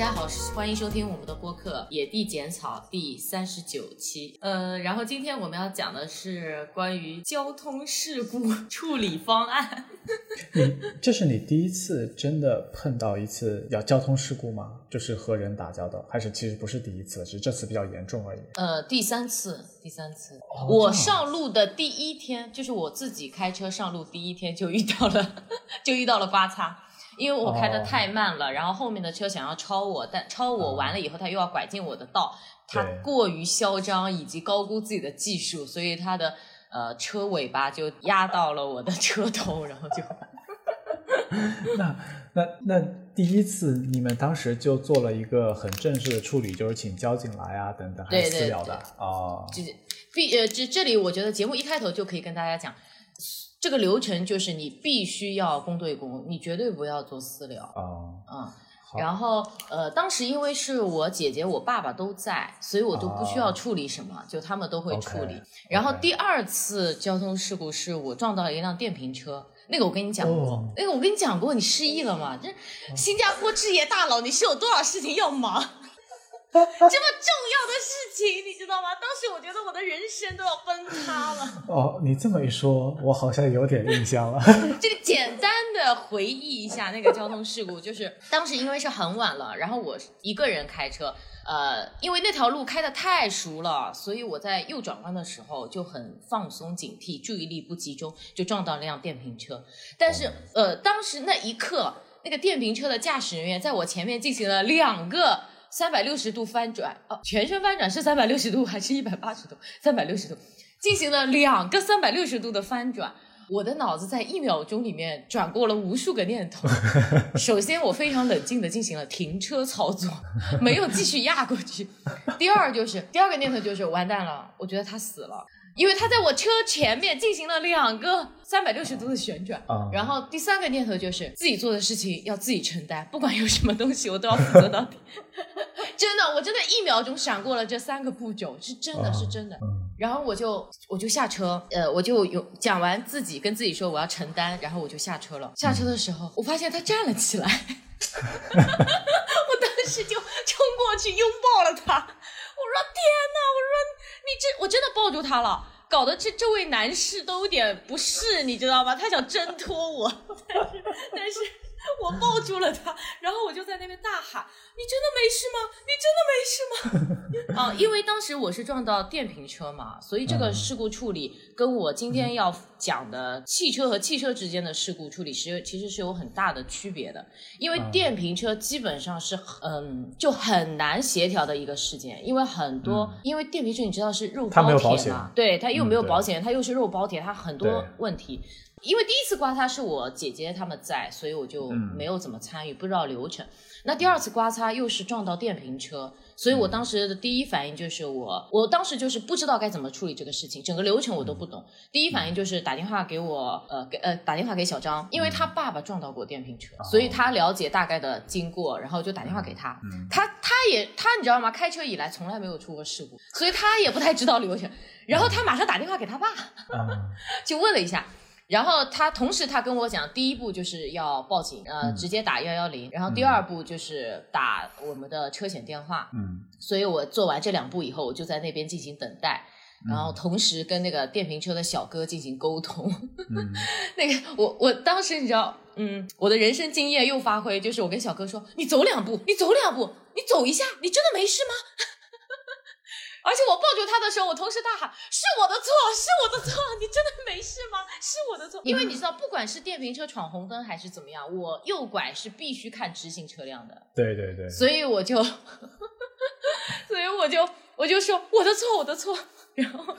家好，欢迎收听我们的播客《野地剪草》第三十九期。呃，然后今天我们要讲的是关于交通事故处理方案。你这是你第一次真的碰到一次要交通事故吗？就是和人打交道，还是其实不是第一次，只是这次比较严重而已？呃，第三次，第三次。哦我上路的第一天，就是我自己开车上路第一天就遇到了，就遇到了刮擦。因为我开的哦。太慢了，然后后面的车想要超我，但超我完了以后，他又要拐进我的道，他对。过于嚣张以及高估自己的技术，所以他的呃车尾巴就压到了我的车头，然后就 那那那第一次你们当时就做了一个很正式的处理，就是请交警来啊等等，还是私聊的哦。就是必呃这这里我觉得节目一开头就可以跟大家讲，这个流程就是你必须要公对公，你绝对不要做私了，哦，嗯。然后，呃，当时因为是我姐姐、我爸爸都在，所以我都不需要哦处理什么，就他们都会处理。然后第二次交通事故是我撞到了一辆电瓶车，那个我跟你讲过，哦那个我跟你讲过，你失忆了吗？这新加坡置业大佬，你是有多少事情要忙？这么重要的事情，你知道吗？当时我觉得我的人生都要崩塌了。哦，你这么一说，我好像有点印象了。这个简单的回忆一下那个交通事故，就是当时因为是很晚了，然后我一个人开车，呃，因为那条路开的太熟了，所以我在右转弯的时候就很放松警惕，注意力不集中，就撞到那辆电瓶车。但是呃，当时那一刻，那个电瓶车的驾驶人员在我前面进行了两个。三百六十度翻转，哦，全身翻转是三百六十度还是一百八十度？三百六十度，进行了两个三百六十度的翻转，我的脑子在一秒钟里面转过了无数个念头。首先，我非常冷静的进行了停车操作，没有继续压过去。第二就是第二个念头就是完蛋了，我觉得他死了，因为他在我车前面进行了两个三百六十度的旋转。啊，然后第三个念头就是自己做的事情要自己承担，不管有什么东西我都要负责到底。真的，我真的一秒钟闪过了这三个步骤，是真的是真的。嗯然后我就我就下车，呃，我就有讲完自己跟自己说我要承担，然后我就下车了。下车的时候，我发现他站了起来，我当时就冲过去拥抱了他。我说天哪！我说你这我真的抱住他了，搞得这这位男士都有点不适，你知道吗？他想挣脱我，但是但是我抱住了他，然后我就在那边大喊：“你真的没事吗？你真的没事吗？” 啊，因为当时我是撞到电瓶车嘛，所以这个嗯事故处理跟我今天要讲的汽车和汽车之间的事故处理是其实是有很大的区别的。因为嗯电瓶车基本上是嗯就很难协调的一个事件，因为很多、因为电瓶车你知道是肉它没有保险包铁嘛，对，它又没有保险，它又是肉包铁，它很多问题。因为第一次刮擦是我姐姐他们在，所以我就嗯没有怎么参与，不知道流程。那第二次刮擦又是撞到电瓶车，所以我当时的第一反应就是我，我当时就是不知道该怎么处理这个事情，整个流程我都不懂。第一反应就是打电话给我，呃，给呃打电话给小张，因为他爸爸撞到过电瓶车，所以他了解大概的经过，然后就打电话给他。嗯他他也他你知道吗？开车以来从来没有出过事故，所以他也不太知道流程。然后他马上打电话给他爸，嗯 就问了一下。然后他同时他跟我讲，第一步就是要报警，呃，嗯直接打幺幺零。然后第二步就是打我们的车险电话。嗯所以我做完这两步以后，我就在那边进行等待，然后同时跟那个电瓶车的小哥进行沟通。嗯 那个我我当时你知道，嗯，我的人生经验又发挥，就是我跟小哥说，你走两步，你走两步，你走一下，你真的没事吗？而且我抱住他的时候，我同时大喊：“是我的错，是我的错！你真的没事吗？是我的错！”因为你知道，不管是电瓶车闯红灯还是怎么样，我右拐是必须看直行车辆的。对对对，所以我就，所以我就我就说我的错，我的错。然后，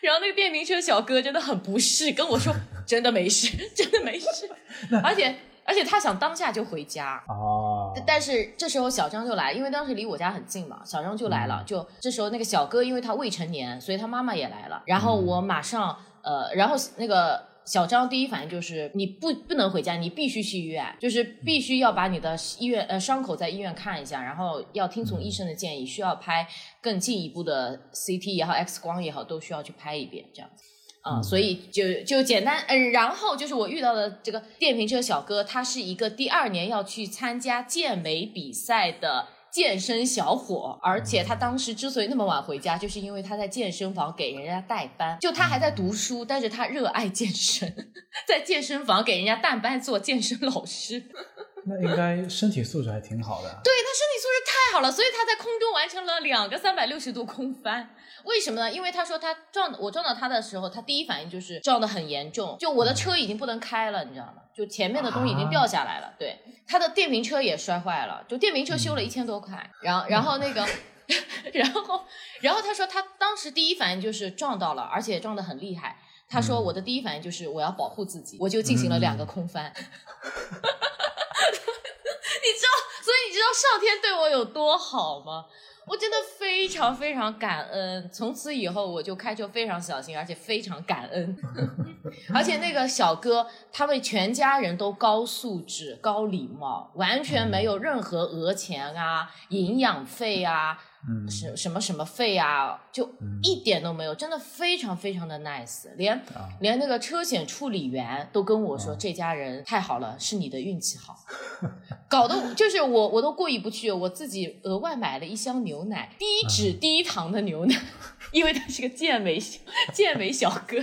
然后那个电瓶车小哥真的很不适，跟我说真的没事，真的没事。而且而且他想当下就回家。哦，但是这时候小张就来，因为当时离我家很近嘛，小张就来了。就这时候那个小哥，因为他未成年，所以他妈妈也来了。然后我马上呃，然后那个小张第一反应就是你不不能回家，你必须去医院，就是必须要把你的医院呃伤口在医院看一下，然后要听从医生的建议，需要拍更进一步的 CT 也好，X 光也好，都需要去拍一遍这样子。啊、所以就就简单，嗯，然后就是我遇到的这个电瓶车小哥，他是一个第二年要去参加健美比赛的健身小伙，而且他当时之所以那么晚回家，就是因为他在健身房给人家代班，就他还在读书，但是他热爱健身，在健身房给人家代班做健身老师。那应该身体素质还挺好的。对他身体素质太好了，所以他在空中完成了两个三百六十度空翻。为什么呢？因为他说他撞我撞到他的时候，他第一反应就是撞得很严重，就我的车已经不能开了，你知道吗？就前面的东西已经掉下来了。对，他的电瓶车也摔坏了，就电瓶车修了一千多块。然后，然后那个，然后，然后他说他当时第一反应就是撞到了，而且撞得很厉害。他说我的第一反应就是我要保护自己，我就进行了两个空翻。你知道，所以你知道上天对我有多好吗？我真的非常非常感恩。从此以后，我就开车非常小心，而且非常感恩。而且那个小哥，他们全家人都高素质、高礼貌，完全没有任何讹钱啊、营养费啊。嗯，什什么什么费啊，就一点都没有，真的非常非常的 nice，连连那个车险处理员都跟我说，这家人太好了，是你的运气好，搞得就是我我都过意不去，我自己额外买了一箱牛奶，低脂低糖的牛奶。因为他是个健美健美小哥，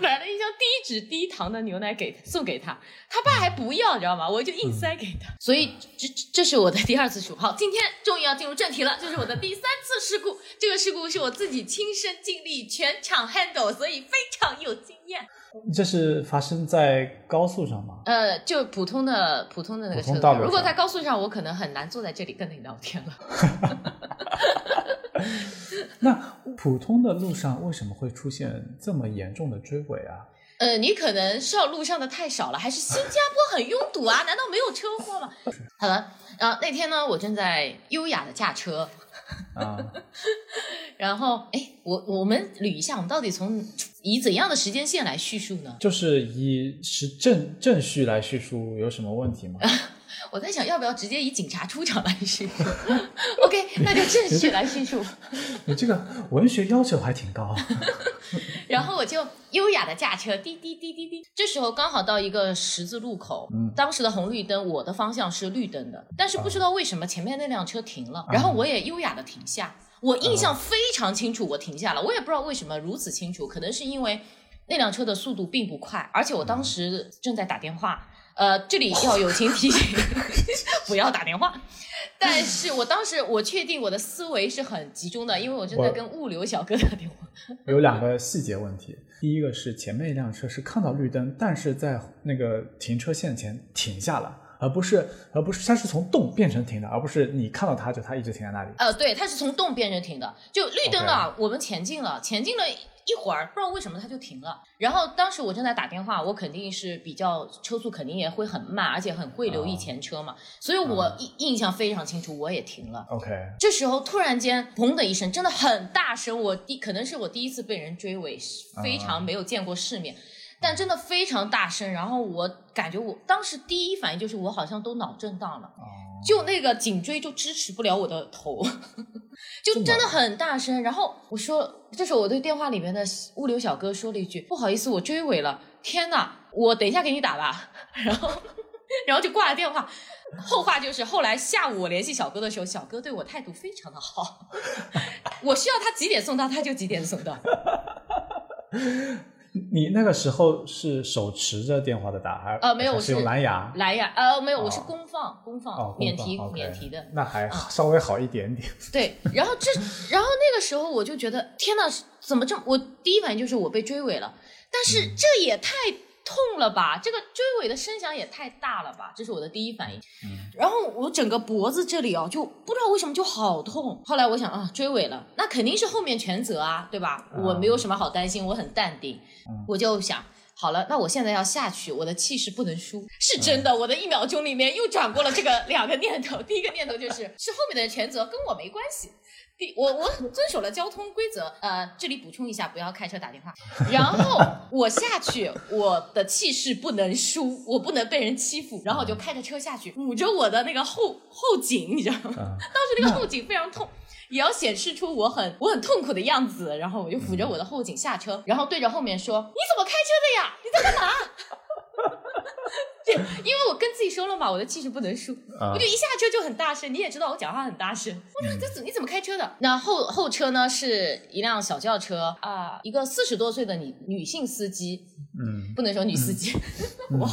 买了一箱低脂低糖的牛奶给送给他，他爸还不要，你知道吗？我就硬塞给他，所以这这是我的第二次事故。好，今天终于要进入正题了，这是我的第三次事故。这个事故是我自己亲身经历，全场 handle，所以非常有经验。这是发生在高速上吗？呃，就普通的普通的那个车道。如果在高速上，我可能很难坐在这里跟你聊天了。那普通的路上为什么会出现这么严重的追尾啊？呃，你可能上路上的太少了，还是新加坡很拥堵啊？难道没有车祸吗？好了，然后那天呢，我正在优雅的驾车啊，然后哎，我我们捋一下，我们到底从以怎样的时间线来叙述呢？就是以时正正序来叙述有什么问题吗？我在想要不要直接以警察出场来叙述？OK，那就正式来叙述。你这个文学要求还挺高。然后我就优雅的驾车，滴滴滴滴滴。这时候刚好到一个十字路口，嗯，当时的红绿灯，我的方向是绿灯的，但是不知道为什么前面那辆车停了，然后我也优雅的停下。我印象非常清楚，我停下了，我也不知道为什么如此清楚，可能是因为那辆车的速度并不快，而且我当时正在打电话。呃，这里要友情提醒，不要打电话。但是我当时我确定我的思维是很集中的，因为我正在跟物流小哥打电话。有两个细节问题，第一个是前面一辆车是看到绿灯，但是在那个停车线前停下了，而不是而不是它是从动变成停的，而不是你看到它就它一直停在那里。呃，对，它是从动变成停的，就绿灯了，我们前进了，前进了。一会儿不知道为什么它就停了，然后当时我正在打电话，我肯定是比较车速肯定也会很慢，而且很会留意前车嘛，所以我印印象非常清楚，我也停了。OK，这时候突然间砰的一声，真的很大声，我第可能是我第一次被人追尾，非常没有见过世面，但真的非常大声，然后我感觉我当时第一反应就是我好像都脑震荡了。就那个颈椎就支持不了我的头，就真的很大声。然后我说，这时候我对电话里面的物流小哥说了一句：“不好意思，我追尾了。”天呐，我等一下给你打吧。然后，然后就挂了电话。后话就是，后来下午我联系小哥的时候，小哥对我态度非常的好。我需要他几点送到，他就几点送到。你那个时候是手持着电话的打，还呃没有，我是用蓝牙。蓝牙呃没有，我是公放公放免提免提的。那还稍微好一点点。对，然后这然后那个时候我就觉得天呐，怎么这么？我第一反应就是我被追尾了，但是这也太。痛了吧？这个追尾的声响也太大了吧！这是我的第一反应。然后我整个脖子这里哦，就不知道为什么就好痛。后来我想啊，追尾了，那肯定是后面全责啊，对吧？我没有什么好担心，我很淡定。我就想，好了，那我现在要下去，我的气势不能输。是真的，我的一秒钟里面又转过了这个两个念头。第一个念头就是，是后面的人全责，跟我没关系。第我我遵守了交通规则，呃，这里补充一下，不要开车打电话。然后我下去，我的气势不能输，我不能被人欺负。然后我就开着车下去，捂着我的那个后后颈，你知道吗？当时那个后颈非常痛，也要显示出我很我很痛苦的样子。然后我就扶着我的后颈下车，然后对着后面说：“你怎么开车的呀？你在干嘛？” 因为我跟自己说了嘛，我的气势不能输，啊我就一下车就很大声。你也知道我讲话很大声，我说这怎你怎么开车的？那后后车呢是一辆小轿车啊，一个四十多岁的女女性司机，嗯不能说女司机，嗯哇，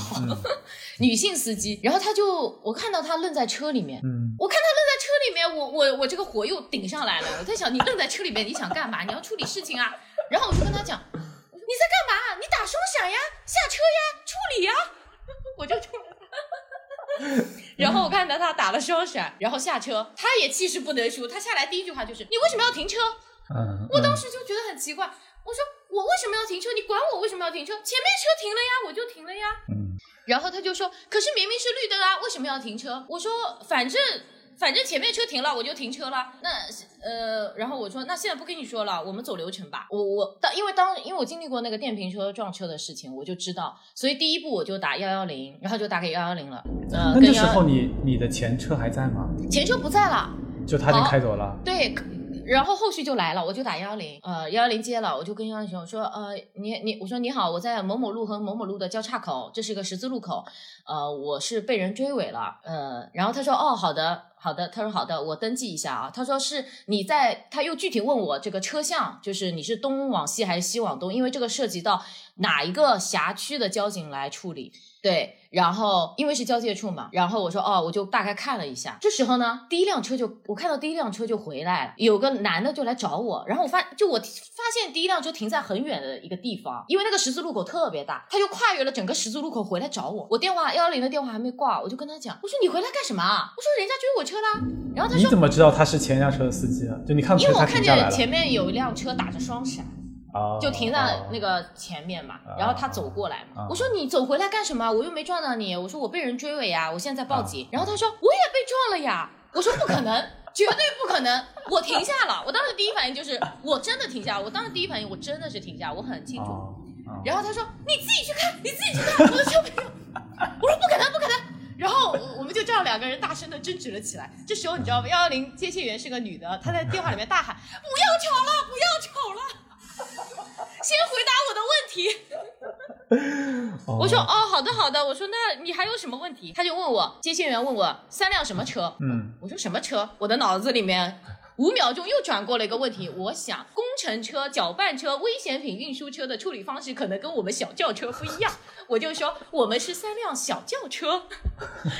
女性司机。然后他就我看到他愣在车里面，嗯我看他愣在车里面，我我我这个火又顶上来了。我在想，你愣在车里面，你想干嘛？你要处理事情啊。然后我就跟他讲，你在干嘛？你打双闪呀，下车呀，处理呀。我就冲着他。然后我看到他打了双闪，然后下车，他也气势不能输。他下来第一句话就是：“你为什么要停车？”嗯，我当时就觉得很奇怪，我说：“我为什么要停车？你管我为什么要停车？前面车停了呀，我就停了呀。”嗯然后他就说：“可是明明是绿灯啊，为什么要停车？”我说：“反正反正前面车停了，我就停车了。那呃，然后我说：那现在不跟你说了，我们走流程吧。我我当因为当因为我经历过那个电瓶车撞车的事情，我就知道，所以第一步我就打幺幺零，然后就打给幺幺零了。呃，那个时候你你的前车还在吗？前车不在了，就他已经开走了。对。”然后后续就来了，我就打幺幺零，呃，幺幺零接了，我就跟幺幺零说，呃，你你，我说你好，我在某某路和某某路的交叉口，这是一个十字路口，呃，我是被人追尾了，呃，然后他说，哦，好的，好的，他说好的，我登记一下啊，他说是你在，他又具体问我这个车向，就是你是东往西还是西往东，因为这个涉及到哪一个辖区的交警来处理，对，然后因为是交界处嘛，然后我说哦，我就大概看了一下，这时候呢，第一辆车就我看到第一辆车就回来了，有个男的就来找我，然后我发就我发现第一辆车停在很远的一个地方，因为那个十字路口特别大，他就跨越了整个十字路口回来找我，我电话幺幺零的电话还没挂，我就跟他讲，我说你回来干什么啊？我说人家追我车啦，然后他说你怎么知道他是前一辆车的司机啊？就你看因为我看见前面有一辆车打着双闪。哦就停在那哦个前面嘛，啊然后他走过来嘛，啊我说你走回来干什么？我又没撞到你，我说我被人追尾呀，我现在在报啊警。然后他说我也被撞了呀，我说不可能，绝对不可能，我停下了。我当时第一反应就是我真的停下了，我当时第一反应我真的是停下，我很清楚。然后他说你自己去看，你自己去看，我的车没有。我说不可能，不可能。然后我我们就这样两个人大声的争执了起来。这时候你知道吗？幺幺零接线员是个女的，她在电话里面大喊：“不要吵了，不要吵了，先回答我的问题。”哦我说：“哦，好的好的。”我说：“那你还有什么问题？”他就问我，接线员问我三辆什么车？嗯我说什么车？我的脑子里面五秒钟又转过了一个问题，我想工程车、搅拌车、危险品运输车的处理方式可能跟我们小轿车不一样，我就说我们是三辆小轿车，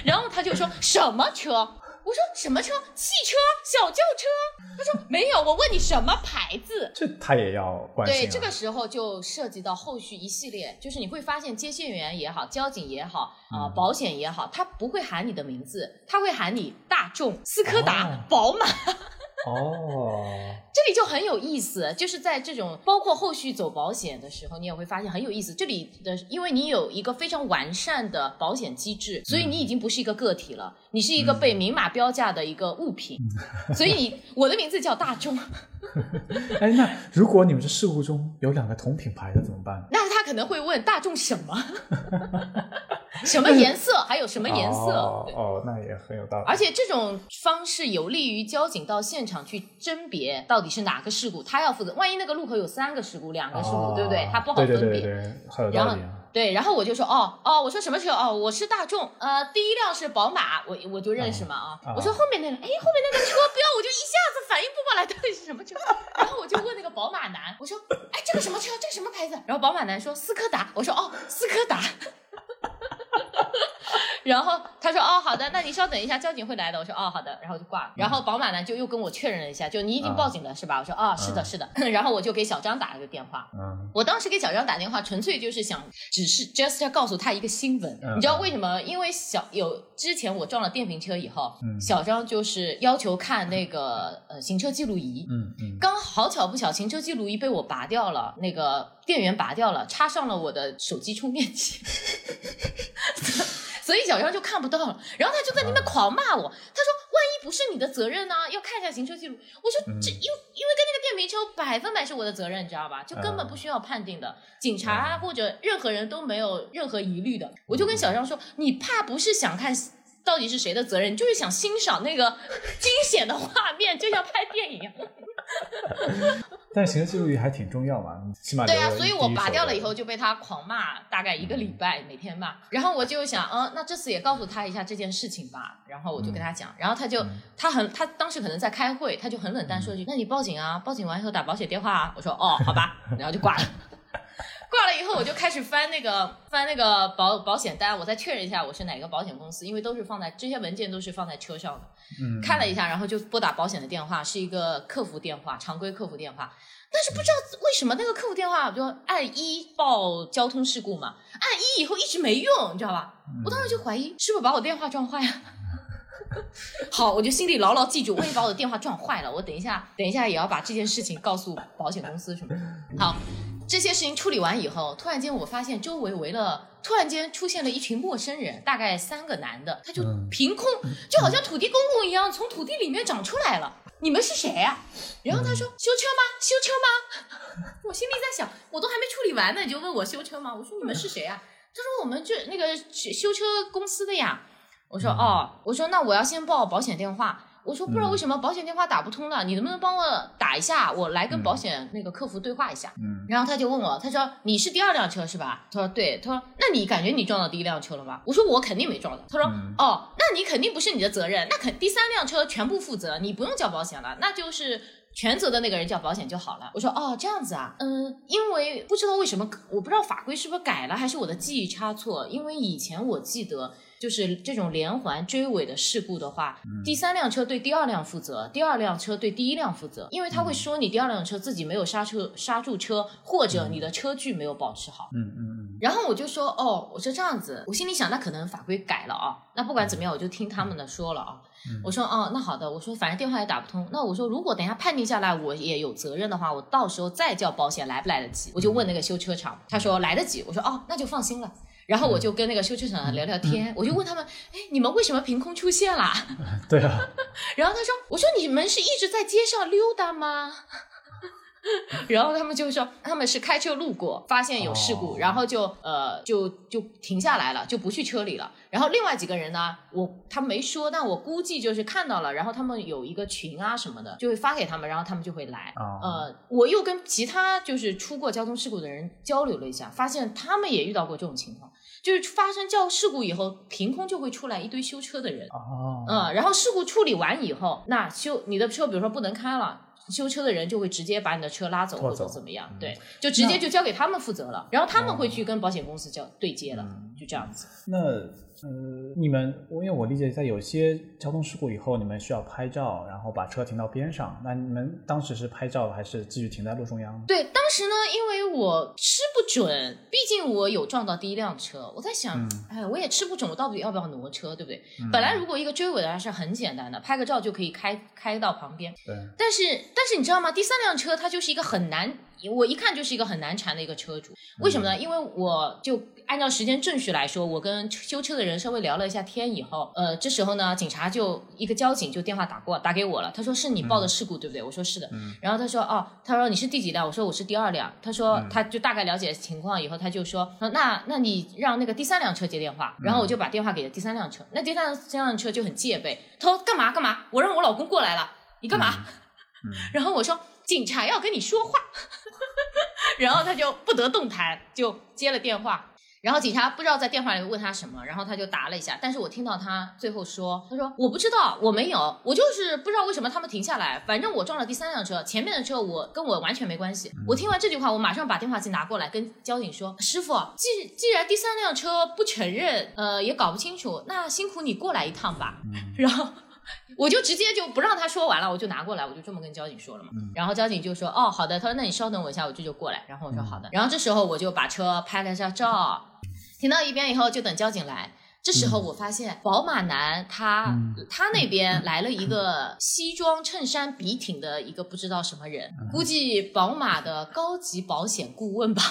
然后他就说什么车？我说什么车？汽车、小轿车？他说没有，我问你什么牌子？这他也要关心、啊。对，这个时候就涉及到后续一系列，就是你会发现接线员也好，交警也好，啊、嗯保险也好，他不会喊你的名字，他会喊你大众、斯柯达、哦宝马。哦，这里就很有意思，就是在这种包括后续走保险的时候，你也会发现很有意思。这里的，因为你有一个非常完善的保险机制，所以你已经不是一个个体了，你是一个被明码标价的一个物品。所以你我的名字叫大众，哎，那如果你们这事故中有两个同品牌的怎么办？那他可能会问大众什么，什么颜色，还有什么颜色。哦哦，那也很有道理。而且这种方式有利于交警到现场去甄别到底是哪个事故，他要负责。万一那个路口有三个事故、两个事故，哦对不对？他不好分辨。对对对对，很有然后道理啊。对，然后我就说哦哦，我说什么车哦，我是大众，呃，第一辆是宝马，我我就认识嘛啊，啊我说后面那辆，哎，后面那个车标，我就一下子反应不过来到底是什么车，然后我就问那个宝马男，我说，哎，这个什么车，这个什么牌子？然后宝马男说斯柯达，我说哦，斯柯达。然后他说：“哦，好的，那你稍等一下，交警会来的。”我说：“哦，好的。”然后就挂了。然后宝马呢就又跟我确认了一下，就你已经报警了、是吧？我说：“哦，是的，是的。然后我就给小张打了个电话，嗯我当时给小张打电话，纯粹就是想，只是 just 要告诉他一个新闻。嗯你知道为什么？因为小有之前我撞了电瓶车以后，嗯小张就是要求看那个呃行车记录仪。嗯嗯，刚好巧不巧，行车记录仪被我拔掉了，那个电源拔掉了，插上了我的手机充电器，所以小张就看不到了。然后他就在那边狂骂我，他说：“万一不是你的责任呢？要看一下行车记录。”我说：“这因为因为跟那个电瓶车百分百是我的责任，你知道吧？就根本不需要判定的，警察啊或者任何人都没有任何疑虑的。”我就跟小张说：“你怕不是想看到底是谁的责任？就是想欣赏那个惊险的画面，就像拍电影一样。但是行车记录仪还挺重要嘛，起码对啊，所以我拔掉了以后就被他狂骂，大概一个礼拜，每天骂。然后我就想，嗯，那这次也告诉他一下这件事情吧。然后我就跟他讲，然后他就他很他当时可能在开会，他就很冷淡说一句：“那你报警啊，报警完以后打保险电话啊。”我说：“哦，好吧。”然后就挂了。挂了以后，我就开始翻那个翻那个保保险单，我再确认一下我是哪个保险公司，因为都是放在这些文件都是放在车上的。嗯，看了一下，然后就拨打保险的电话，是一个客服电话，常规客服电话。但是不知道为什么那个客服电话就按一报交通事故嘛，按一以后一直没用，你知道吧？我当时就怀疑是不是把我电话撞坏了。好，我就心里牢牢记住，万一把我的电话撞坏了，我等一下等一下也要把这件事情告诉保险公司什么的。好，这些事情处理完以后，突然间我发现周围围了，突然间出现了一群陌生人，大概三个男的，他就嗯凭空就好像土地公公一样，从土地里面长出来了。你们是谁呀、然后他说修车吗？修车吗？我心里在想，我都还没处理完呢，你就问我修车吗？我说你们是谁呀、他说我们这那个修车公司的呀。我说哦，我说那我要先报保险电话。我说不知道为什么保险电话打不通了，你能不能帮我打一下，我来跟保险那个客服对话一下。嗯然后他就问我，他说你是第二辆车是吧？他说对，他说那你感觉你撞到第一辆车了吗？我说我肯定没撞到。他说、嗯哦，那你肯定不是你的责任，那肯第三辆车全部负责，你不用交保险了，那就是。全责的那个人交保险就好了。我说哦，这样子啊，嗯，因为不知道为什么，我不知道法规是不是改了，还是我的记忆差错。因为以前我记得，就是这种连环追尾的事故的话，第三辆车对第二辆负责，第二辆车对第一辆负责，因为他会说你第二辆车自己没有刹车刹住车，或者你的车距没有保持好。嗯嗯嗯然后我就说哦，我说这样子，我心里想那可能法规改了啊，那不管怎么样，我就听他们的说了啊。我说哦，那好的，我说反正电话也打不通，那我说如果等一下判定下来我也有责任的话，我到时候再叫保险来不来得及？我就问那个修车厂，他说来得及，我说哦，那就放心了。然后我就跟那个修车厂聊聊天，我就问他们，哎，你们为什么凭空出现啦？嗯，对啊，然后他说，我说你们是一直在街上溜达吗？然后他们就说他们是开车路过，发现有事故，哦然后就呃就就停下来了，就不去车里了。然后另外几个人呢，我他没说，但我估计就是看到了，然后他们有一个群啊什么的，就会发给他们，然后他们就会来。哦呃，我又跟其他就是出过交通事故的人交流了一下，发现他们也遇到过这种情况，就是发生交事故以后，凭空就会出来一堆修车的人。哦，嗯，然后事故处理完以后，那修你的车，比如说不能开了。修车的人就会直接把你的车拉走或者怎么样，嗯对，就直接就交给他们负责了，然后他们会哦去跟保险公司交对接了，嗯就这样子。那呃，你们我因为我理解，在有些交通事故以后，你们需要拍照，然后把车停到边上。那你们当时是拍照还是继续停在路中央？对，当时呢，因为我吃不准，毕竟我有撞到第一辆车，我在想，嗯哎，我也吃不准，我到底要不要挪车，对不对？本来如果一个追尾的还是很简单的，拍个照就可以开开到旁边，对，但是但是你知道吗？第三辆车它就是一个很难，我一看就是一个很难缠的一个车主。为什么呢？因为我就按照时间顺序来说，我跟修车的人稍微聊了一下天以后，呃，这时候呢，警察就一个交警就电话打过打给我了，他说是你报的事故、对不对？我说是的。嗯然后他说哦，他说你是第几辆？我说我是第二辆。他说他就大概了解情况以后，他就说呃那那你让那个第三辆车接电话，然后我就把电话给了第三辆车。那第三三辆车就很戒备，他说干嘛干嘛？我让我老公过来了，你干嘛？嗯 然后我说警察要跟你说话，然后他就不得动弹，就接了电话。然后警察不知道在电话里问他什么，然后他就答了一下，但是我听到他最后说，他说我不知道，我没有，我就是不知道为什么他们停下来，反正我撞了第三辆车，前面的车我跟我完全没关系。我听完这句话，我马上把电话机拿过来跟交警说，师傅，既既然第三辆车不承认，呃，也搞不清楚，那辛苦你过来一趟吧。然后我就直接就不让他说完了，我就拿过来，我就这么跟交警说了嘛。然后交警就说：“哦，好的。”他说：“那你稍等我一下，我这就过来。”然后我说：“好的。”然后这时候我就把车拍了一下照，停到一边以后就等交警来。这时候我发现宝马男他、嗯他那边来了一个西装衬衫笔挺的一个不知道什么人，估计宝马的高级保险顾问吧。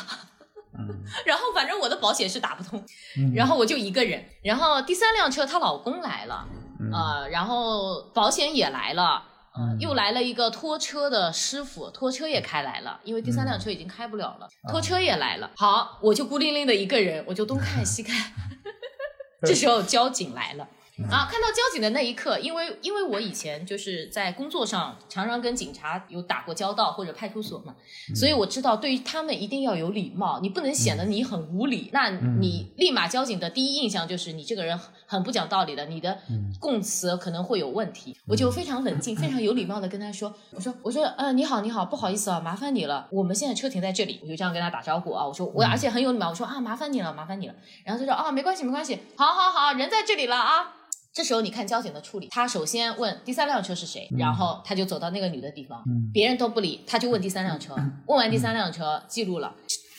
嗯 然后反正我的保险是打不通，嗯然后我就一个人。然后第三辆车她老公来了，嗯呃，然后保险也来了。呃嗯，又来了一个拖车的师傅，拖车也开来了，因为第三辆车已经开不了了，拖车也来了。好，我就孤零零的一个人，我就东看西看。这时候交警来了，啊，看到交警的那一刻，因为因为我以前就是在工作上常常跟警察有打过交道或者派出所嘛，所以我知道对于他们一定要有礼貌，你不能显得你很无理，那你立马交警的第一印象就是你这个人很很不讲道理的，你的供词可能会有问题。我就非常冷静、非常有礼貌的跟他说，我说我说呃你好你好，不好意思啊，麻烦你了，我们现在车停在这里，我就这样跟他打招呼啊，我说我而且很有礼貌，我说啊麻烦你了麻烦你了，然后他说啊没关系没关系，好好好，人在这里了啊。这时候你看交警的处理，他首先问第三辆车是谁，然后他就走到那个女的地方，别人都不理，他就问第三辆车，问完第三辆车记录了。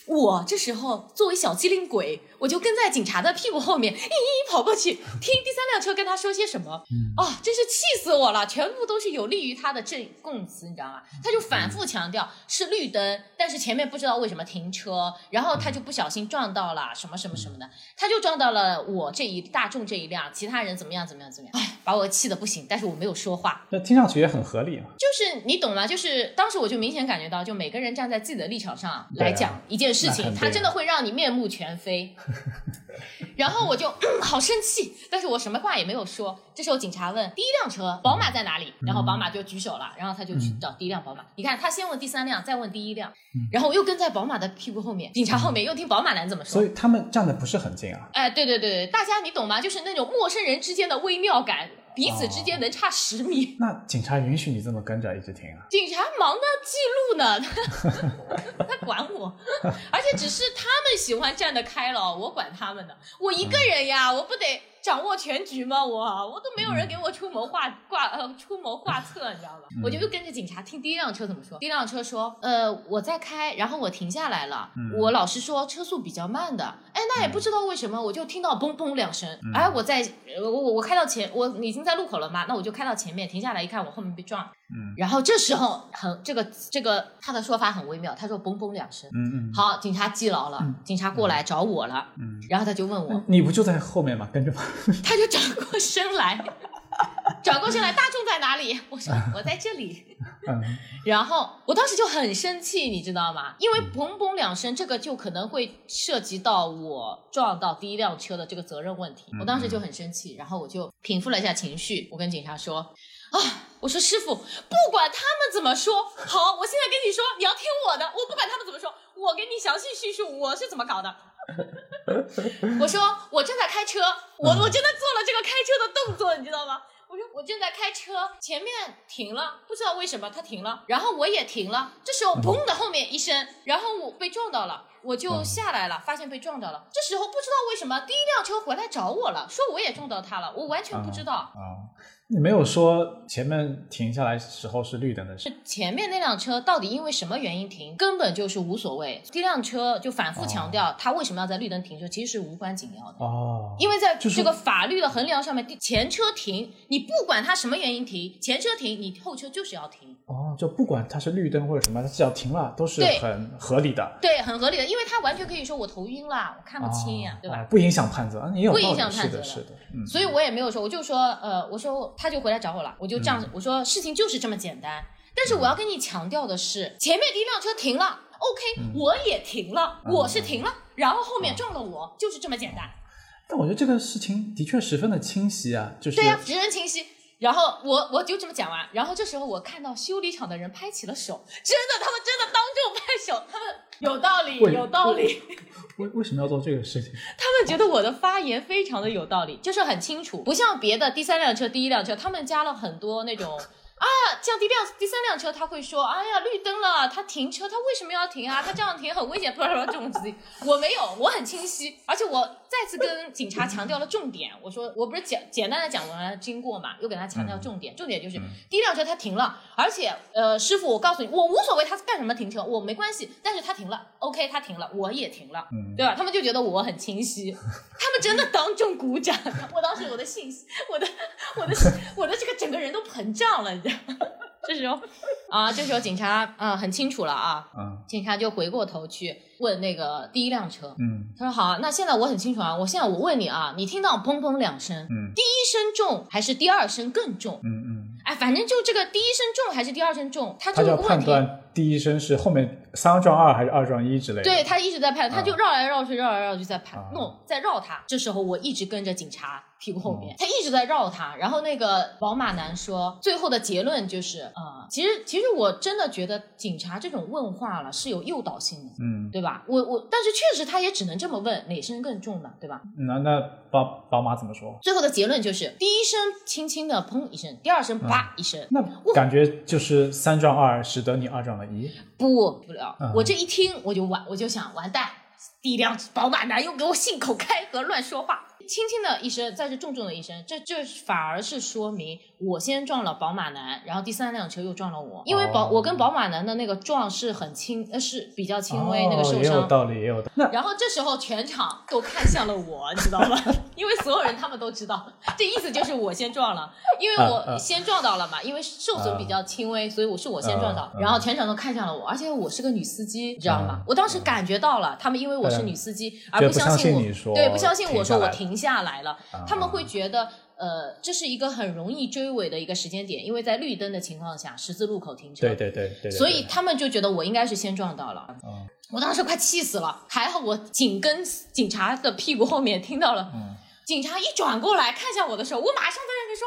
我这时候作为小机灵鬼，我就跟在警察的屁股后面，一一跑过去听第三辆车跟他说些什么。啊，真是气死我了！全部都是有利于他的证供词，你知道吗？他就反复强调是绿灯，但是前面不知道为什么停车，然后他就不小心撞到了什么什么什么的，他就撞到了我这一大众这一辆，其他人怎么样怎么样怎么样？哎，把我气得不行，但是我没有说话。那听上去也很合理啊。就是你懂吗？就是当时我就明显感觉到，就每个人站在自己的立场上来讲一件事。事情，他真的会让你面目全非，然后我就好生气，但是我什么话也没有说。这时候警察问第一辆车宝马在哪里，然后宝马就举手了，然后他就去找第一辆宝马。你看他先问第三辆，再问第一辆，然后我又跟在宝马的屁股后面，警察后面又听宝马男怎么说。所以他们站的不是很近啊。哎，对对对对，大家你懂吗？就是那种陌生人之间的微妙感。彼此之间能差十米，那警察允许你这么跟着一直停啊？警察忙着记录呢，他管我，而且只是他们喜欢站得开了，我管他们的，我一个人呀，我不得。掌握全局吗？我我都没有人给我出谋划挂呃出谋划策，你知道吗？我就又跟着警察听第一辆车怎么说。第一辆车说，呃，我在开，然后我停下来了。我老实说，车速比较慢的。哎，那也不知道为什么，我就听到嘣嘣两声。哎，我在我我我开到前，我已经在路口了嘛，那我就开到前面停下来一看，我后面被撞。嗯，然后这时候很这个这个他的说法很微妙，他说嘣嘣两声，嗯嗯，好，警察记牢了，警察过来找我了，嗯，然后他就问我，你不就在后面吗？跟着吗？他就转过身来，转过身来，大众在哪里？我说 我在这里，嗯，然后我当时就很生气，你知道吗？因为嘣嘣两声，这个就可能会涉及到我撞到第一辆车的这个责任问题，我当时就很生气，然后我就平复了一下情绪，我跟警察说。啊！我说师傅，不管他们怎么说，好，我现在跟你说，你要听我的，我不管他们怎么说，我给你详细叙述我是怎么搞的。我说我正在开车，我我真的做了这个开车的动作，你知道吗？我说我正在开车，前面停了，不知道为什么他停了，然后我也停了，这时候砰的后面一声，然后我被撞到了，我就下来了，发现被撞到了，这时候不知道为什么第一辆车回来找我了，说我也撞到他了，我完全不知道啊。你没有说前面停下来时候是绿灯的，是前面那辆车到底因为什么原因停，根本就是无所谓。第一辆车就反复强调他为什么要在绿灯停车，其实是无关紧要的哦。因为在这个法律的衡量上面，前车停，你不管他什么原因停，前车停，你后车就是要停。哦，就不管它是绿灯或者什么，它只要停了都是很合理的。对，很合理的，因为他完全可以说我头晕了，我看不清呀，对吧？不影响判责，你有不影响判责是的，嗯。所以我也没有说，我就说，呃，我说。他就回来找我了，我就这样，我说事情就是这么简单。但是我要跟你强调的是，前面第一辆车停了，OK，我也停了，我是停了，然后后面撞了我，就是这么简单。但我觉得这个事情的确十分的清晰啊，就是对呀，十分清晰。然后我我就这么讲完，然后这时候我看到修理厂的人拍起了手，真的，他们真的当众拍手，他们有道理，有道理。为为什么要做这个事情？他们觉得我的发言非常的有道理，就是很清楚，不像别的第三辆车、第一辆车，他们加了很多那种。啊，降低辆第三辆车，他会说，哎呀，绿灯了，他停车，他为什么要停啊？他这样停很危险，不这种词。我没有，我很清晰，而且我再次跟警察强调了重点。我说，我不是简简单的讲完了经过嘛，又给他强调重点，重点就是第一辆车他停了，而且呃，师傅，我告诉你，我无所谓他干什么停车，我没关系，但是他停了，OK，他停了，我也停了，对吧？他们就觉得我很清晰，他们真的当众鼓掌。我当时我的信息，我的我的我的这个整个人都膨胀了，你知道。这时候啊，这时候警察啊很清楚了啊，嗯警察就回过头去问那个第一辆车，嗯，他说好，那现在我很清楚啊，我现在我问你啊，你听到砰砰两声，嗯，第一声重还是第二声更重？嗯嗯，哎，反正就这个第一声重还是第二声重，他就判断第一声是后面三撞二还是二撞一之类的？对他一直在拍，他就啊绕来绕去，绕来绕去在拍啊，弄在绕他。这时候我一直跟着警察屁股后嗯面，他一直在绕他。然后那个宝马男说，最后的结论就是，呃，其实其实我真的觉得警察这种问话了是有诱导性的。嗯，对吧？我我，但是确实他也只能这么问，哪声更重呢？对吧？那那宝宝马怎么说？最后的结论就是，第一声轻轻的砰一声，第二声啪一声，那感觉就是三撞二，使得你二撞了一。不不了嗯。我这一听我就完，我就想完蛋，第一辆宝马男又给我信口开河乱说话。轻轻的一声，再是重重的一声，这这反而是说明我先撞了宝马男，然后第三辆车又撞了我，因为宝、哦。我跟宝马男的那个撞是很轻，呃是比较轻微、那个哦也有受伤，道理，也有道理。然后这时候全场都看向了我，你知道吗？因为所有人他们都知道，这意思就是我先撞了，因为啊我啊先撞到了嘛，因为受损比较轻微，所以我是我先撞到然后全场都看向了我，而且我是个女司机，你知道吗啊？我当时感觉到了，他们因为我是嗯女司机，而不相相信我对，不相信我说我停停下来了，他们会啊觉得。呃，这是一个很容易追尾的一个时间点，因为在绿灯的情况下，十字路口停车，对对对对对，所以他们就觉得我应该是先撞到了。嗯我当时快气死了，还好我紧跟警察的屁股后面听到了。嗯警察一转过来看向我的时候，我马上在那边说：“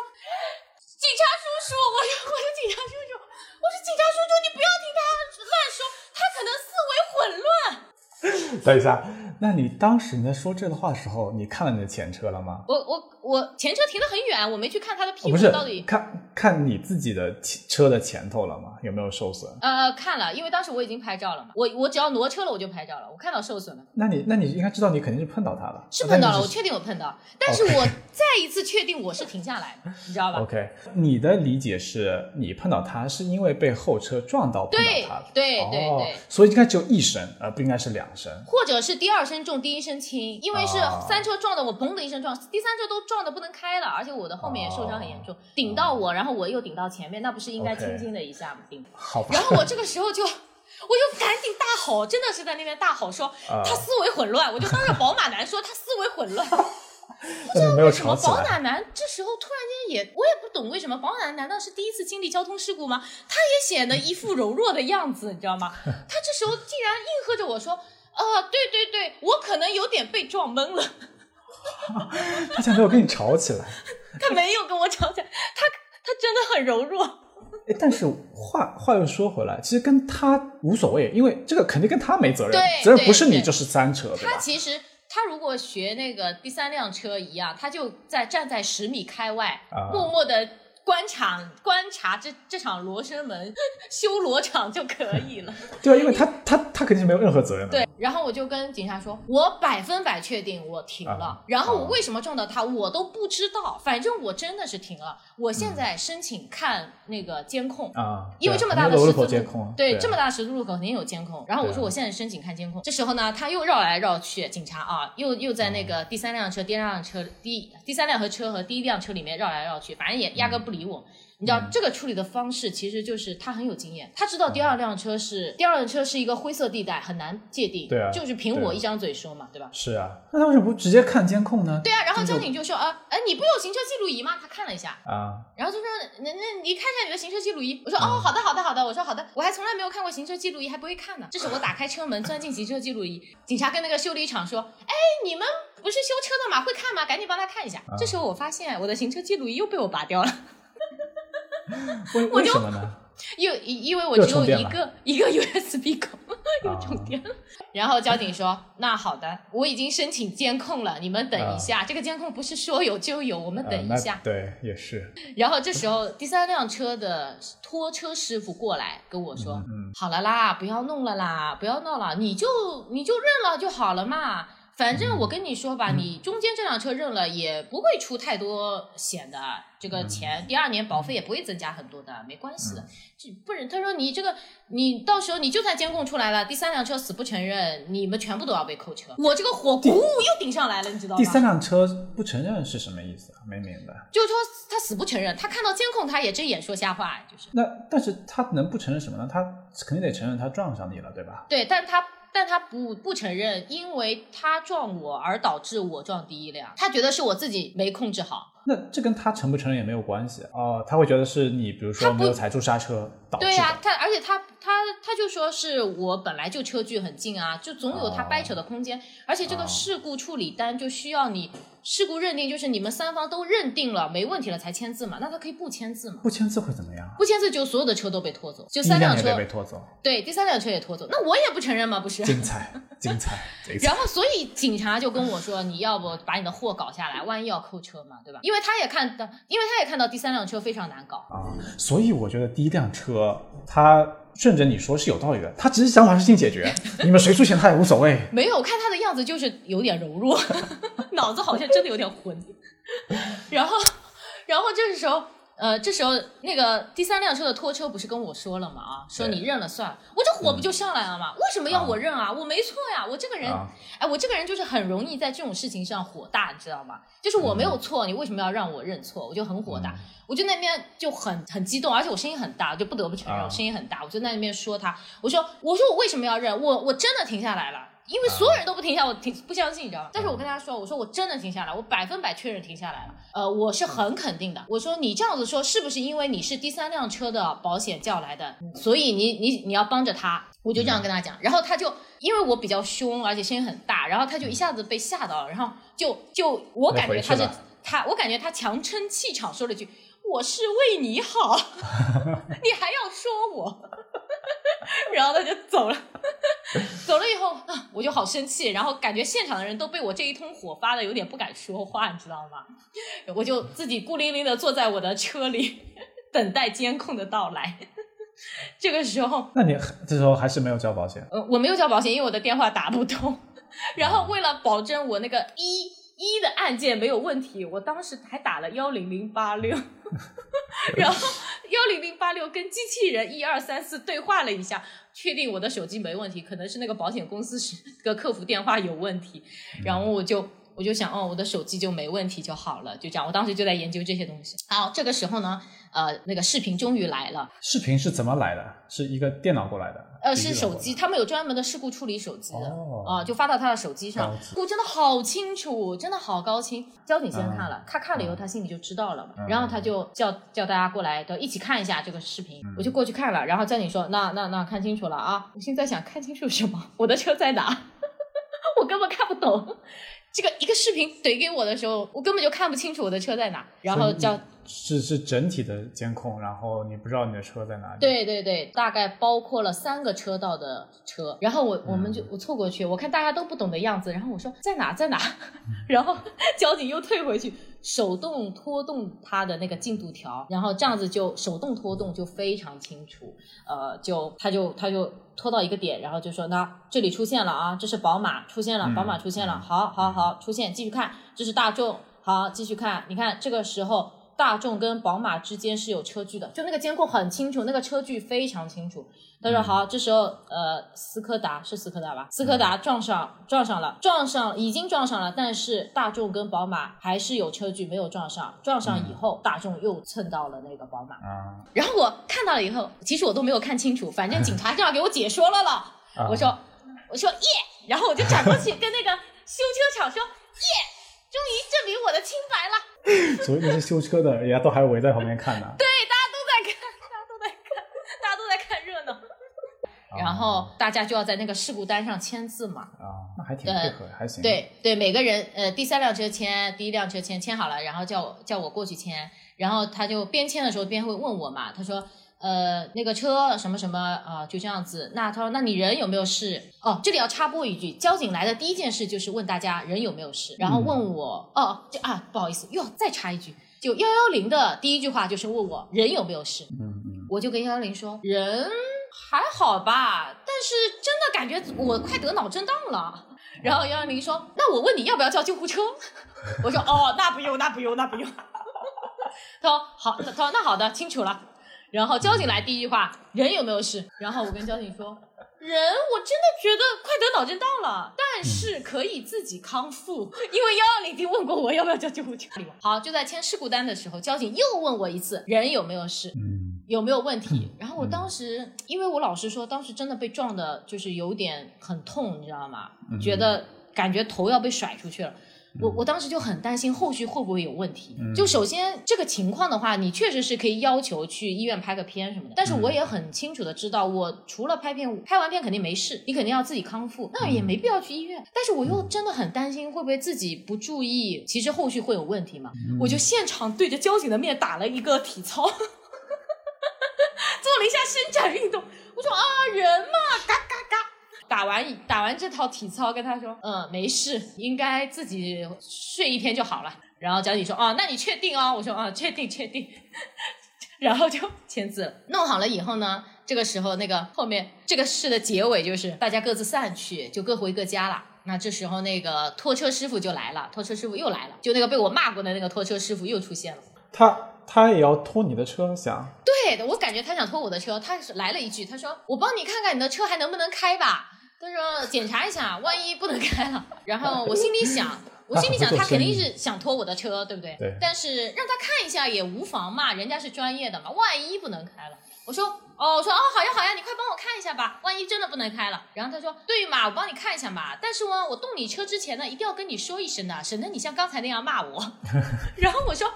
警察叔叔，我说我是警察叔叔，我说警察叔叔，你不要听他乱说，他可能思维混乱。” 等一下，那你当时你在说这个话的时候，你看了你的前车了吗？我我我前车停得很远，我没去看他的屁股到底。看看你自己的车的前头了吗？有没有受损？呃，看了，因为当时我已经拍照了嘛，我我只要挪车了我就拍照了，我看到受损了。那你那你应该知道你肯定是碰到他了，是碰到了，我确定我碰到，但是我再一次确定我是停下来的，你知道吧？OK，你的理解是你碰到他是因为被后车撞到碰到对它的，对哦对对所以应该只有一声，而不应该是两声。或者是第二声重，第一声轻，因为是哦三车撞的我，嘣的一声撞，第三车都撞的不能开了，而且我的后面也受伤很严重，顶到我，然后我又顶到前面，那不是应该轻轻的一下吗？顶。好吧，然后我这个时候就，我就赶紧大吼，真的是在那边大吼说 啊他思维混乱，我就当着宝马男说他思维混乱。不知道为什么。宝马男这时候突然间也，我也不懂为什么宝马男难道是第一次经历交通事故吗？他也显得一副柔弱的样子，你知道吗？他这时候竟然应和着我说：“啊，对对对，我可能有点被撞懵了。他竟然没有跟你吵起来。”他没有跟我吵起来，他他真的很柔弱。哎，但是话话又说回来，其实跟他无所谓，因为这个肯定跟他没责任，对责任不是你就是三车，他其实他如果学那个第三辆车一样，他就在站在十米开外，啊默默的观察观察这这场罗生门修罗场就可以了。对啊，因为他他他肯定是没有任何责任的。对，然后我就跟警察说，我百分百确定我停了，啊然后我啊为什么撞到他，我都不知道，反正我真的是停了。我现在申请看那个监控。啊，因为这么大的十字路口监控，对，啊这么大的十字路口肯定有监控。然后我说我现在申请看监控，这时候呢，他又绕来绕去，警察啊，又又在那个第三辆车、第二辆车、第第三辆和车和第一辆车里面绕来绕去，反正也压根不理我。你知道嗯这个处理的方式，其实就是他很有经验，他知道第二辆车是第二辆车是一个灰色地带，很难界定。对啊就是凭我一张嘴说嘛，对吧？是啊，那他为什么不直接看监控呢？对啊，然后交警就说啊，哎，你不有行车记录仪吗？他看了一下，啊，然后就说那那你看一下你的行车记录仪。我说嗯哦，好的好的好的。我说好的，我还从来没有看过行车记录仪，还不会看呢。这时我打开车门钻进行车记录仪，警察跟那个修理厂说，哎，你们不是修车的吗？会看吗？赶紧帮他看一下。啊这时候我发现我的行车记录仪又被我拔掉了，为我就为什么呢？因为因为我只有一个一个 USB 口，又充电了。然后交警说：“那好的，我已经申请监控了，你们等一下。这个监控不是说有就有，我们等一下。对，也是，然后这时候第三辆车的拖车师傅过来跟我说：“嗯好了啦，不要弄了啦，不要闹了，你就你就认了就好了嘛。反正我跟你说吧，你中间这辆车认了也不会出太多险的，这个钱第二年保费也不会增加很多的，没关系的。这不是他说你这个你到时候你就算监控出来了，第三辆车死不承认，你们全部都要被扣车。我这个火咕又顶上来了，你知道吗？第三辆车不承认是什么意思啊？没明白。就是说他死不承认，他看到监控他也睁眼说瞎话，就是。那但是他能不承认什么呢？他肯定得承认他撞上你了，对吧？对，但他但他不不承认，因为他撞我而导致我撞第一辆，他觉得是我自己没控制好。那这跟他承不承认也没有关系哦，他会觉得是你，比如说没有踩住刹车导致的。对呀、他而且他他他就说是我本来就车距很近啊，就总有他掰扯的空间，而且这个哦事故处理单就需要你事故认定，就是你们三方都认定了没问题了才签字嘛，那他可以不签字嘛？不签字会怎么样？不签字就所有的车都被拖走，就三辆车辆被拖走，对第三辆车也拖走，那我也不承认嘛？不是。精彩，精彩，精彩。然后，所以警察就跟我说：“你要不把你的货搞下来，万一要扣车嘛，对吧？因为他也看到，因为他也看到第三辆车非常难搞。啊，所以我觉得第一辆车，他顺着你说是有道理的，他只是想把事情解决，你们谁出钱他也无所谓。没有看他的样子就是有点柔弱，脑子好像真的有点混。然后，然后这个时候，呃，这时候那个第三辆车的拖车不是跟我说了吗？啊，说你认了算了，我这火不就上来了吗？为什么要我认啊？我没错呀，我这个人，啊哎，我这个人就是很容易在这种事情上火大，你知道吗？就是我没有错，你为什么要让我认错？我就很火大，我就那边就很很激动，而且我声音很大，就不得不承认啊我声音很大，我就在那边说他，我说我说我为什么要认？我我真的停下来了。因为所有人都不停下，我停不相信，你知道吗？但是我跟他说，我说我真的停下来，我百分百确认停下来了。呃，我是很肯定的。我说你这样子说，是不是因为你是第三辆车的保险叫来的，所以你你你要帮着他？我就这样跟他讲，然后他就因为我比较凶，而且声音很大，然后他就一下子被吓到了，然后就就我感觉他是他，我感觉他强撑气场说了一句：“我是为你好，你还要说我。”然后他就走了，走了以后啊，我就好生气，然后感觉现场的人都被我这一通火发的有点不敢说话，你知道吗？我就自己孤零零的坐在我的车里，等待监控的到来。这个时候，那你这时候还是没有交保险，呃，我没有交保险，因为我的电话打不通。然后为了保证我那个一一的按键没有问题，我当时还打了幺零零八六，然后幺零零八六跟机器人一二三四对话了一下，确定我的手机没问题，可能是那个保险公司是个客服电话有问题，然后我就。我就想，哦，我的手机就没问题就好了，就这样。我当时就在研究这些东西。好，这个时候呢，呃，那个视频终于来了，视频是怎么来的？是一个电脑过来的？呃，是手机，他们有专门的事故处理手机的，哦啊、就发到他的手机上高。级我真的好清楚，真的好高清。交警先看了，嗯他看了以后，他心里就知道了嘛，嗯然后他就叫叫大家过来，都一起看一下这个视频。我就过去看了，然后交警说：“那那那看清楚了啊！”我现在想看清楚什么？我的车在哪？我根本看不懂。这个一个视频怼给我的时候，我根本就看不清楚我的车在哪。然后叫是是整体的监控，然后你不知道你的车在哪里。，对对对，大概包括了三个车道的车，然后我我们就我凑过去，我看大家都不懂的样子，然后我说在哪在哪，然后 交警又退回去，手动拖动它的那个进度条，然后这样子就手动拖动就非常清楚，呃，就他就他就拖到一个点，然后就说那这里出现了啊，这是宝马出现了，嗯宝马出现了，好好好出现，继续看，这是大众，好继续看，你看这个时候。大众跟宝马之间是有车距的，就那个监控很清楚，那个车距非常清楚。他说好，这时候呃，斯柯达是斯柯达吧？斯柯达撞上撞上了，撞上已经撞上了，但是大众跟宝马还是有车距，没有撞上。撞上以后，大众又蹭到了那个宝马。啊，然后我看到了以后，其实我都没有看清楚，反正警察这样给我解说了了。啊我说我说耶，然后我就转过去跟那个修车厂说耶，终于证明我的清白了。所以那些修车的人家都还围在旁边看呢。对，大家都在看，大家都在看，大家都在看热闹。然后大家就要在那个事故单上签字嘛。啊，那还挺配合，还行。，对对，每个人呃，第三辆车签，第一辆车签，签好了，然后叫我叫我过去签，然后他就边签的时候边会问我嘛，他说。呃，那个车什么什么啊、就这样子。那他说，那你人有没有事？哦，这里要插播一句，交警来的第一件事就是问大家人有没有事，然后问我，哦，这啊，不好意思，又要再插一句，就幺幺零的第一句话就是问我人有没有事，嗯嗯，我就跟幺幺零说人还好吧，但是真的感觉我快得脑震荡了。然后幺幺零说：“那我问你要不要叫救护车？” 我说：“哦，那不用，那不用，那不用。”他说：“好，那他说那好的，清楚了。”然后交警来第一句话：“人有没有事？”然后我跟交警说：“人我真的觉得快得脑震荡了，但是可以自己康复，因为幺幺零已经问过我要不要叫救护车。”好，就在签事故单的时候，交警又问我一次：“人有没有事？”嗯，有没有问题？然后我当时，因为我老实说，当时真的被撞的，就是有点很痛，你知道吗？嗯觉得感觉头要被甩出去了。我我当时就很担心后续会不会有问题。就首先这个情况的话，你确实是可以要求去医院拍个片什么的，但是我也很清楚的知道，我除了拍片，拍完片肯定没事，你肯定要自己康复，那也没必要去医院。但是我又真的很担心会不会自己不注意，其实后续会有问题嘛。我就现场对着交警的面打了一个体操，做了一下伸展运动。我说啊，人嘛，嘎嘎嘎。打完打完这套体操，跟他说，嗯，没事，应该自己睡一天就好了。然后交警说，哦，那你确定哦？我说，啊，确定确定。然后就签字了。弄好了以后呢，这个时候那个后面这个事的结尾就是大家各自散去，就各回各家了。那这时候那个拖车师傅就来了，拖车师傅又来了，就那个被我骂过的那个拖车师傅又出现了。他他也要拖你的车，想？对的，我感觉他想拖我的车，他是来了一句，他说，我帮你看看你的车还能不能开吧。他说检查一下，万一不能开了。然后 我心里想，我心里想，他肯定是想拖我的车，对不对？对。但是让他看一下也无妨嘛，人家是专业的嘛，万一不能开了，我说哦，我说哦，好呀好呀，你快帮我看一下吧，万一真的不能开了。然后他说对嘛，我帮你看一下嘛，但是呢，我动你车之前呢，一定要跟你说一声的，省得你像刚才那样骂我。然后我说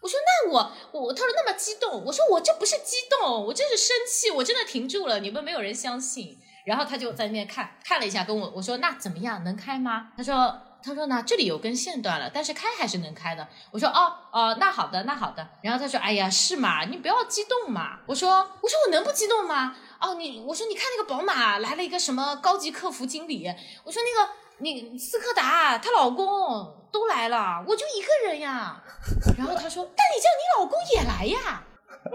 我说那我我他说那么激动，我说我这不是激动，我这是生气，我真的停住了，你们没有人相信。然后他就在那边看看了一下，跟我我说那怎么样能开吗？他说他说呢这里有根线断了，但是开还是能开的。我说哦哦那好的那好的。然后他说哎呀是嘛，你不要激动嘛。我说我说我能不激动吗？哦你我说你看那个宝马来了一个什么高级客服经理，我说那个你斯柯达她老公都来了，我就一个人呀。然后他说但你叫你老公也来呀。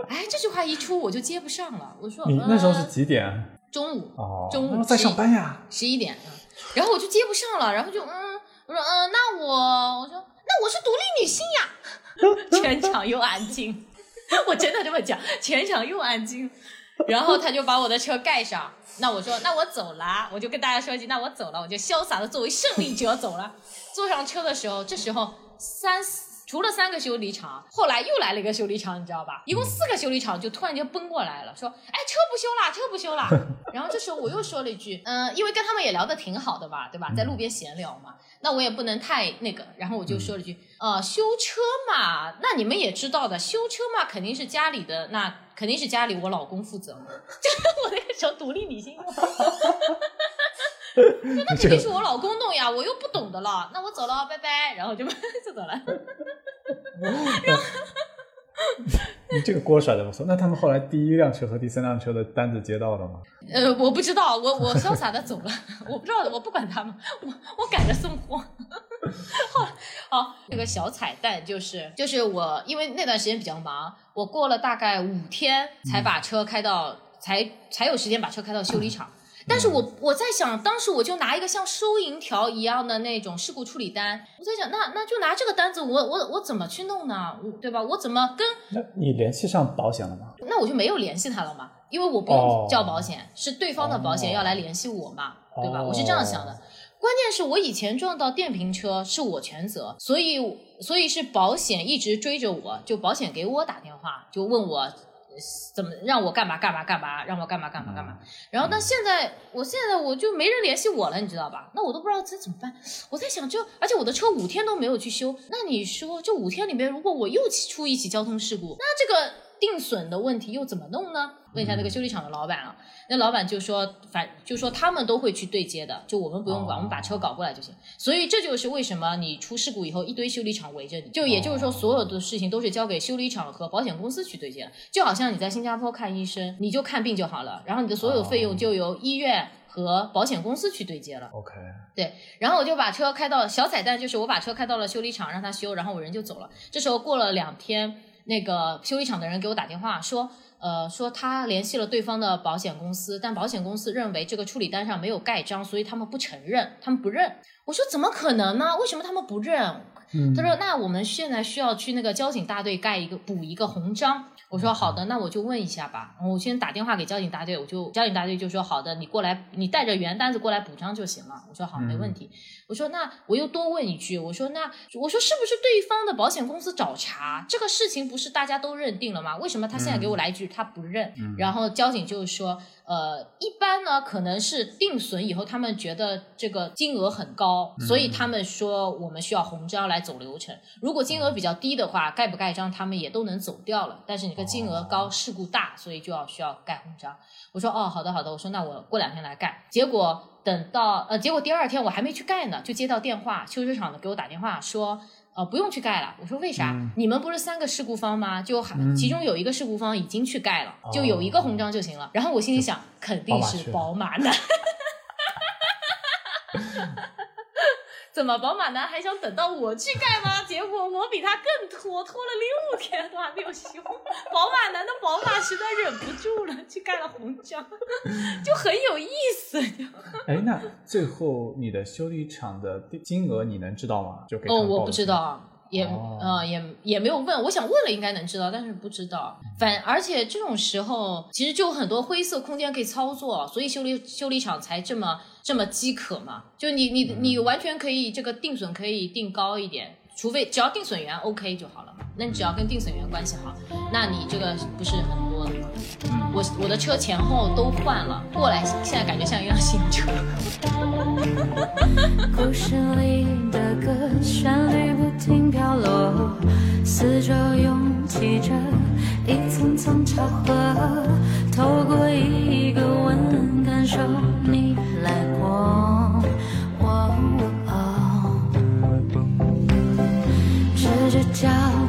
哎这句话一出我就接不上了。我说你那时候是几点？中午哦，中午在上班呀，十一点，然后我就接不上了，然后就嗯，我说嗯，那我我说那我是独立女性呀，全场又安静，我真的这么讲，全场又安静，然后他就把我的车盖上，那我说那我走了，我就跟大家说一句，那我走了，我就潇洒的作为胜利者走了，坐上车的时候，这时候三。除了三个修理厂，后来又来了一个修理厂，你知道吧？一共四个修理厂就突然间奔过来了，说：“哎，车不修了，车不修了。”然后这时候我又说了一句：“嗯，因为跟他们也聊得挺好的吧，对吧？在路边闲聊嘛，那我也不能太那个。”然后我就说了一句：“呃，修车嘛，那你们也知道的，修车嘛肯定是家里的，那肯定是家里我老公负责嘛。”就我那个时候独立女性。那肯定是我老公弄呀，我又不懂的了。那我走了，拜拜。然后就 就走了。然后你这个锅甩的不错。那他们后来第一辆车和第三辆车的单子接到了吗？呃，我不知道，我我潇洒的走了，我不知道，我不管他们，我我赶着送货。好，好，这个小彩蛋就是就是我，因为那段时间比较忙，我过了大概五天才把车开到，才才有时间把车开到修理厂。但是我我在想，当时我就拿一个像收银条一样的那种事故处理单，我在想，那那就拿这个单子，我我我怎么去弄呢？对吧？我怎么跟？那你联系上保险了吗？那我就没有联系他了嘛，因为我不用交保险，是对方的保险要来联系我嘛，对吧？我是这样想的。关键是我以前撞到电瓶车是我全责，所以所以是保险一直追着我，就保险给我打电话，就问我。怎么让我干嘛干嘛干嘛，让我干嘛干嘛干嘛？然后到现在，我现在我就没人联系我了，你知道吧？那我都不知道这怎么办。我在想，就而且我的车五天都没有去修，那你说这五天里面，如果我又出一起交通事故，那这个定损的问题又怎么弄呢？问一下那个修理厂的老板啊。那老板就说，反就说他们都会去对接的，就我们不用管，我们把车搞过来就行。所以这就是为什么你出事故以后，一堆修理厂围着你，就也就是说，所有的事情都是交给修理厂和保险公司去对接了。就好像你在新加坡看医生，你就看病就好了，然后你的所有费用就由医院和保险公司去对接了。OK，对，然后我就把车开到小彩蛋，就是我把车开到了修理厂让他修，然后我人就走了。这时候过了两天，那个修理厂的人给我打电话说。呃，说他联系了对方的保险公司，但保险公司认为这个处理单上没有盖章，所以他们不承认，他们不认。我说怎么可能呢？为什么他们不认？他说那我们现在需要去那个交警大队盖一个补一个红章。我说好的，那我就问一下吧。我先打电话给交警大队，我就交警大队就说好的，你过来，你带着原单子过来补章就行了。我说好，没问题。我说那我又多问一句，我说那我说是不是对方的保险公司找茬？这个事情不是大家都认定了吗？为什么他现在给我来一句他不认。然后交警就是说，呃，一般呢可能是定损以后，他们觉得这个金额很高，所以他们说我们需要红章来走流程。如果金额比较低的话，盖不盖章他们也都能走掉了。但是你个金额高，事故大，所以就要需要盖红章。我说哦，好的好的，我说那我过两天来盖。结果等到呃，结果第二天我还没去盖呢，就接到电话，修车厂的给我打电话说。呃，不用去盖了。我说为啥？你们不是三个事故方吗？就其中有一个事故方已经去盖了，就有一个红章就行了。然后我心里想，肯定是宝马男。怎么宝马男还想等到我去盖吗？结果我比他更拖，拖了六天都还没有修。宝马男的宝马实在忍不住了，去盖了红章，就很有意思。哎，那最后你的修理厂的金额你能知道吗？就哦，我不知道。也呃也也没有问，我想问了应该能知道，但是不知道。反而且这种时候其实就有很多灰色空间可以操作，所以修理修理厂才这么这么饥渴嘛。就你你你完全可以这个定损可以定高一点，除非只要定损员 OK 就好了。那你只要跟定损员关系好，那你这个不是很多的吗？我我的车前后都换了，过来现在感觉像一辆新车。故事里的歌旋律不停飘落，四周涌起着一层层巧合，透过一个吻感受你来过。着